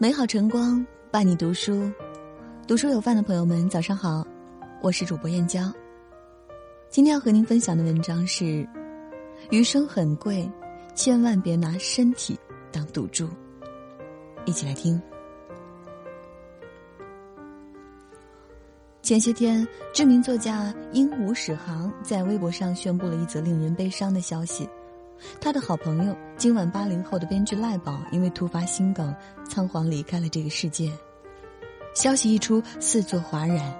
美好晨光伴你读书，读书有饭的朋友们，早上好，我是主播燕娇。今天要和您分享的文章是：余生很贵，千万别拿身体当赌注。一起来听。前些天，知名作家鹦鹉史航在微博上宣布了一则令人悲伤的消息。他的好朋友，今晚八零后的编剧赖宝，因为突发心梗，仓皇离开了这个世界。消息一出，四座哗然。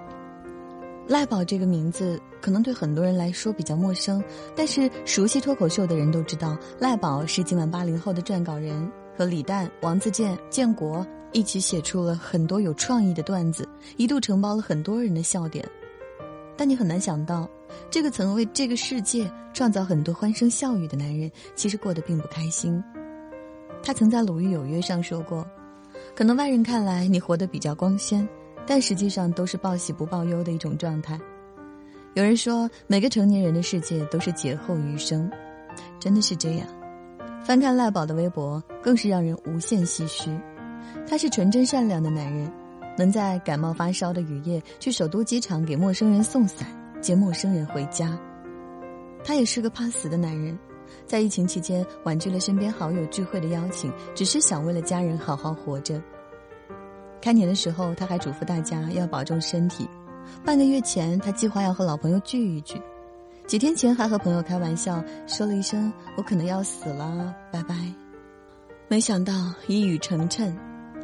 赖宝这个名字可能对很多人来说比较陌生，但是熟悉脱口秀的人都知道，赖宝是今晚八零后的撰稿人，和李诞、王自健、建国一起写出了很多有创意的段子，一度承包了很多人的笑点。但你很难想到。这个曾为这个世界创造很多欢声笑语的男人，其实过得并不开心。他曾在《鲁豫有约》上说过：“可能外人看来你活得比较光鲜，但实际上都是报喜不报忧的一种状态。”有人说，每个成年人的世界都是劫后余生，真的是这样。翻看赖宝的微博，更是让人无限唏嘘。他是纯真善良的男人，能在感冒发烧的雨夜去首都机场给陌生人送伞。接陌生人回家，他也是个怕死的男人，在疫情期间婉拒了身边好友聚会的邀请，只是想为了家人好好活着。开年的时候，他还嘱咐大家要保重身体。半个月前，他计划要和老朋友聚一聚，几天前还和朋友开玩笑说了一声“我可能要死了，拜拜”。没想到一语成谶，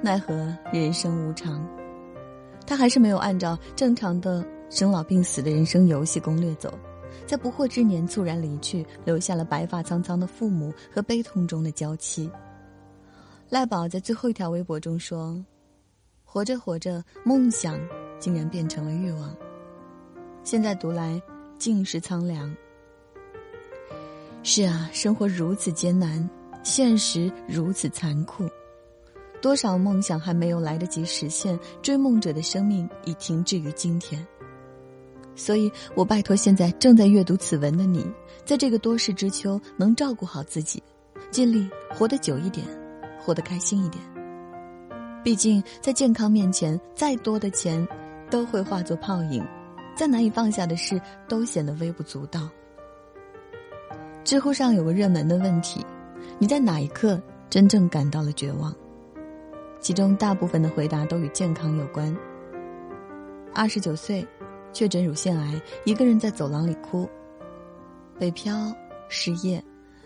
奈何人生无常，他还是没有按照正常的。生老病死的人生游戏攻略走，在不惑之年猝然离去，留下了白发苍苍的父母和悲痛中的娇妻。赖宝在最后一条微博中说：“活着活着，梦想竟然变成了欲望。现在读来，尽是苍凉。是啊，生活如此艰难，现实如此残酷，多少梦想还没有来得及实现，追梦者的生命已停滞于今天。”所以我拜托现在正在阅读此文的你，在这个多事之秋，能照顾好自己，尽力活得久一点，活得开心一点。毕竟在健康面前，再多的钱都会化作泡影，再难以放下的事都显得微不足道。知乎上有个热门的问题：你在哪一刻真正感到了绝望？其中大部分的回答都与健康有关。二十九岁。确诊乳腺癌，一个人在走廊里哭。北漂，失业，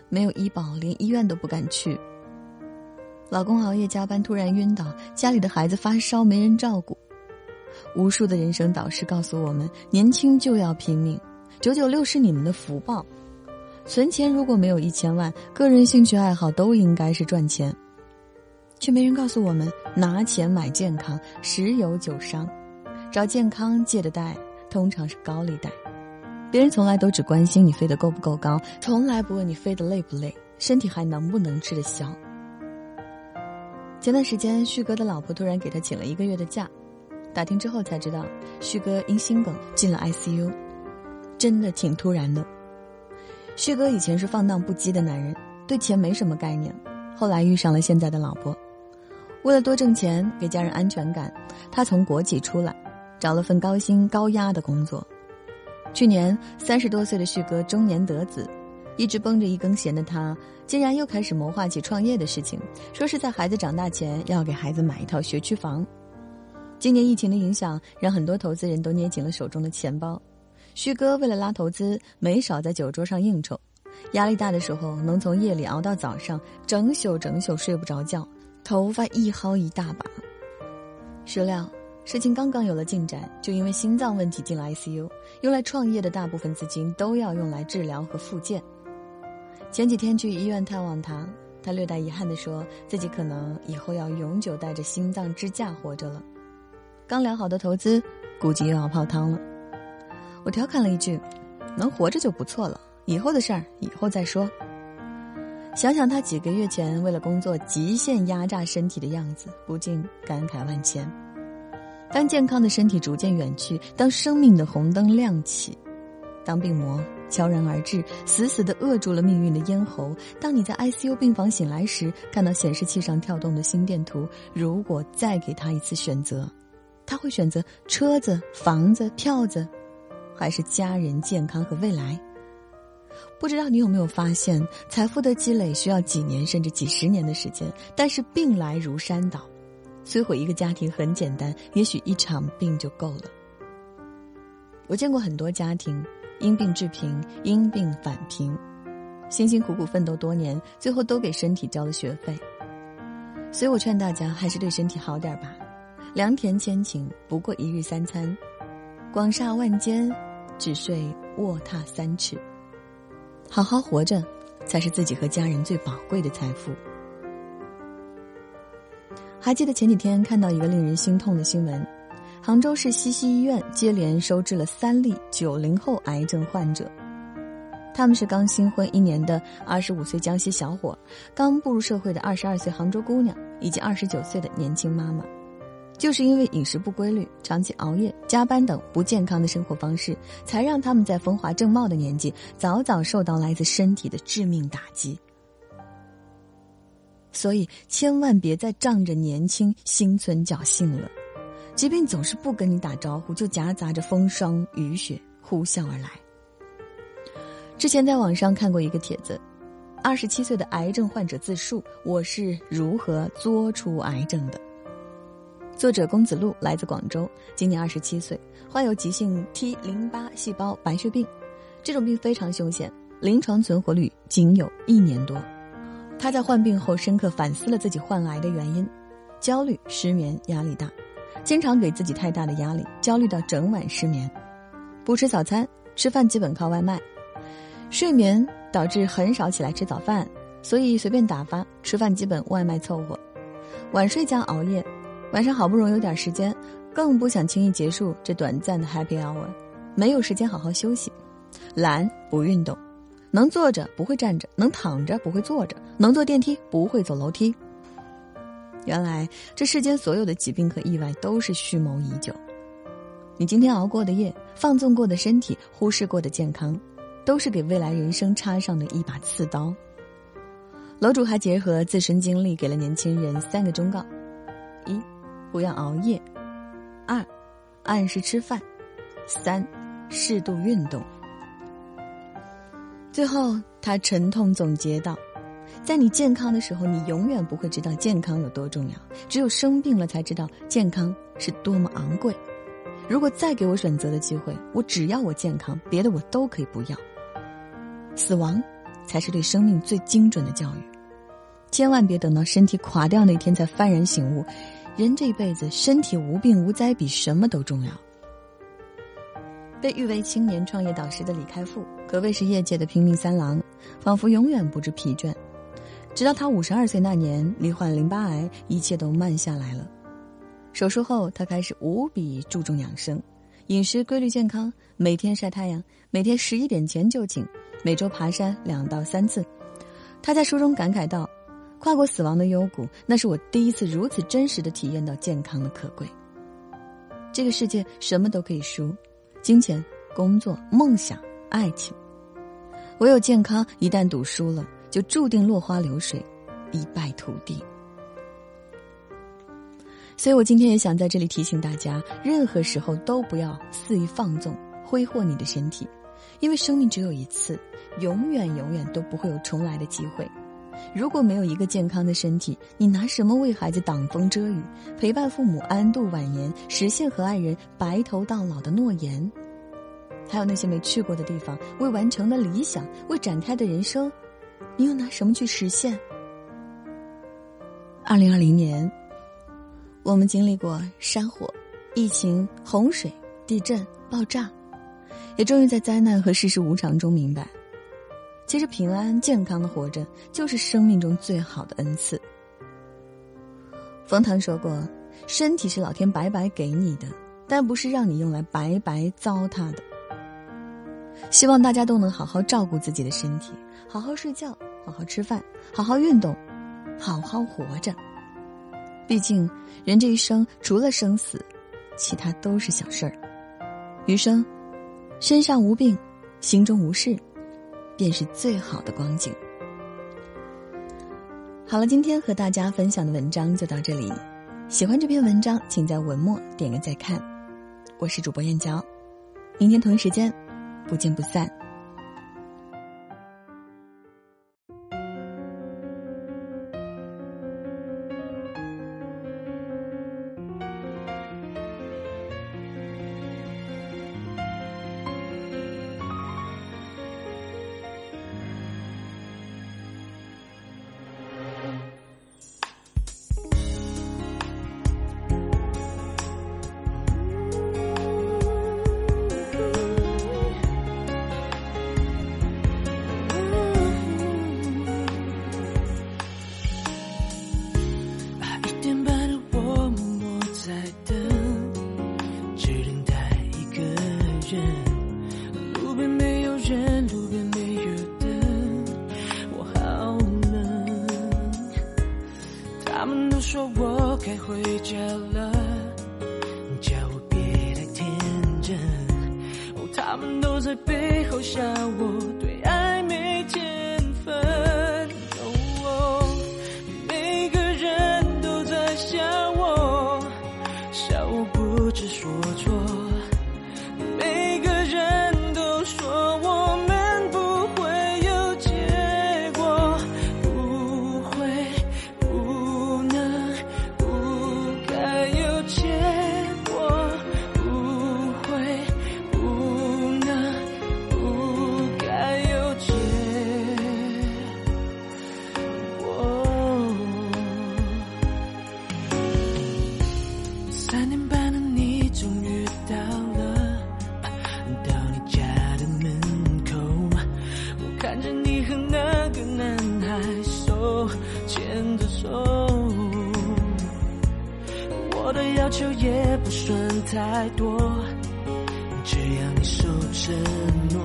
没有医保，连医院都不敢去。老公熬夜加班突然晕倒，家里的孩子发烧没人照顾。无数的人生导师告诉我们：年轻就要拼命，九九六是你们的福报。存钱如果没有一千万，个人兴趣爱好都应该是赚钱，却没人告诉我们：拿钱买健康，十有九伤。找健康借的贷。通常是高利贷，别人从来都只关心你飞得够不够高，从来不问你飞得累不累，身体还能不能吃得消。前段时间，旭哥的老婆突然给他请了一个月的假，打听之后才知道，旭哥因心梗进了 ICU，真的挺突然的。旭哥以前是放荡不羁的男人，对钱没什么概念，后来遇上了现在的老婆，为了多挣钱，给家人安全感，他从国企出来。找了份高薪高压的工作。去年三十多岁的旭哥中年得子，一直绷着一根弦的他，竟然又开始谋划起创业的事情，说是在孩子长大前要给孩子买一套学区房。今年疫情的影响，让很多投资人都捏紧了手中的钱包。旭哥为了拉投资，没少在酒桌上应酬，压力大的时候能从夜里熬到早上，整宿整宿睡不着觉，头发一薅一大把。谁料。事情刚刚有了进展，就因为心脏问题进了 ICU。用来创业的大部分资金都要用来治疗和复健。前几天去医院探望他，他略带遗憾地说自己可能以后要永久带着心脏支架活着了。刚聊好的投资，估计又要泡汤了。我调侃了一句：“能活着就不错了，以后的事儿以后再说。”想想他几个月前为了工作极限压榨身体的样子，不禁感慨万千。当健康的身体逐渐远去，当生命的红灯亮起，当病魔悄然而至，死死地扼住了命运的咽喉。当你在 ICU 病房醒来时，看到显示器上跳动的心电图，如果再给他一次选择，他会选择车子、房子、票子，还是家人、健康和未来？不知道你有没有发现，财富的积累需要几年甚至几十年的时间，但是病来如山倒，摧毁一个家庭很简单，也许一场病就够了。我见过很多家庭因病致贫，因病返贫，辛辛苦苦奋斗多年，最后都给身体交了学费。所以我劝大家还是对身体好点吧。良田千顷，不过一日三餐；广厦万间，只睡卧榻三尺。好好活着，才是自己和家人最宝贵的财富。还记得前几天看到一个令人心痛的新闻：杭州市西溪医院接连收治了三例九零后癌症患者，他们是刚新婚一年的二十五岁江西小伙，刚步入社会的二十二岁杭州姑娘，以及二十九岁的年轻妈妈。就是因为饮食不规律、长期熬夜、加班等不健康的生活方式，才让他们在风华正茂的年纪早早受到来自身体的致命打击。所以，千万别再仗着年轻心存侥幸了。疾病总是不跟你打招呼，就夹杂着风霜雨雪呼啸而来。之前在网上看过一个帖子，二十七岁的癌症患者自述：“我是如何作出癌症的。”作者公子路来自广州，今年二十七岁，患有急性 T 淋巴细胞白血病，这种病非常凶险，临床存活率仅有一年多。他在患病后深刻反思了自己患癌的原因：焦虑、失眠、压力大，经常给自己太大的压力，焦虑到整晚失眠，不吃早餐，吃饭基本靠外卖，睡眠导致很少起来吃早饭，所以随便打发，吃饭基本外卖凑合，晚睡加熬夜。晚上好不容易有点时间，更不想轻易结束这短暂的 happy hour，没有时间好好休息，懒不运动，能坐着不会站着，能躺着不会坐着，能坐电梯不会走楼梯。原来这世间所有的疾病和意外都是蓄谋已久，你今天熬过的夜，放纵过的身体，忽视过的健康，都是给未来人生插上的一把刺刀。楼主还结合自身经历，给了年轻人三个忠告：一。不要熬夜，二，按时吃饭，三，适度运动。最后，他沉痛总结道：“在你健康的时候，你永远不会知道健康有多重要；只有生病了，才知道健康是多么昂贵。如果再给我选择的机会，我只要我健康，别的我都可以不要。死亡，才是对生命最精准的教育。千万别等到身体垮掉那天才幡然醒悟。”人这一辈子身体无病无灾比什么都重要。被誉为青年创业导师的李开复，可谓是业界的拼命三郎，仿佛永远不知疲倦。直到他五十二岁那年罹患淋巴癌，一切都慢下来了。手术后，他开始无比注重养生，饮食规律健康，每天晒太阳，每天十一点前就寝，每周爬山两到三次。他在书中感慨道。跨过死亡的幽谷，那是我第一次如此真实的体验到健康的可贵。这个世界什么都可以输，金钱、工作、梦想、爱情，唯有健康一旦赌输了，就注定落花流水，一败涂地。所以我今天也想在这里提醒大家：任何时候都不要肆意放纵、挥霍你的身体，因为生命只有一次，永远永远都不会有重来的机会。如果没有一个健康的身体，你拿什么为孩子挡风遮雨，陪伴父母安度晚年，实现和爱人白头到老的诺言？还有那些没去过的地方，未完成的理想，未展开的人生，你又拿什么去实现？二零二零年，我们经历过山火、疫情、洪水、地震、爆炸，也终于在灾难和世事无常中明白。其实平安健康的活着，就是生命中最好的恩赐。冯唐说过：“身体是老天白白给你的，但不是让你用来白白糟蹋的。”希望大家都能好好照顾自己的身体，好好睡觉，好好吃饭，好好运动，好好活着。毕竟，人这一生除了生死，其他都是小事儿。余生，身上无病，心中无事，便是最好的光景。好了，今天和大家分享的文章就到这里。喜欢这篇文章，请在文末点个再看。我是主播燕娇，明天同一时间，不见不散。他们都在背后笑我对爱没天分。我的要求也不算太多，只要你守承诺。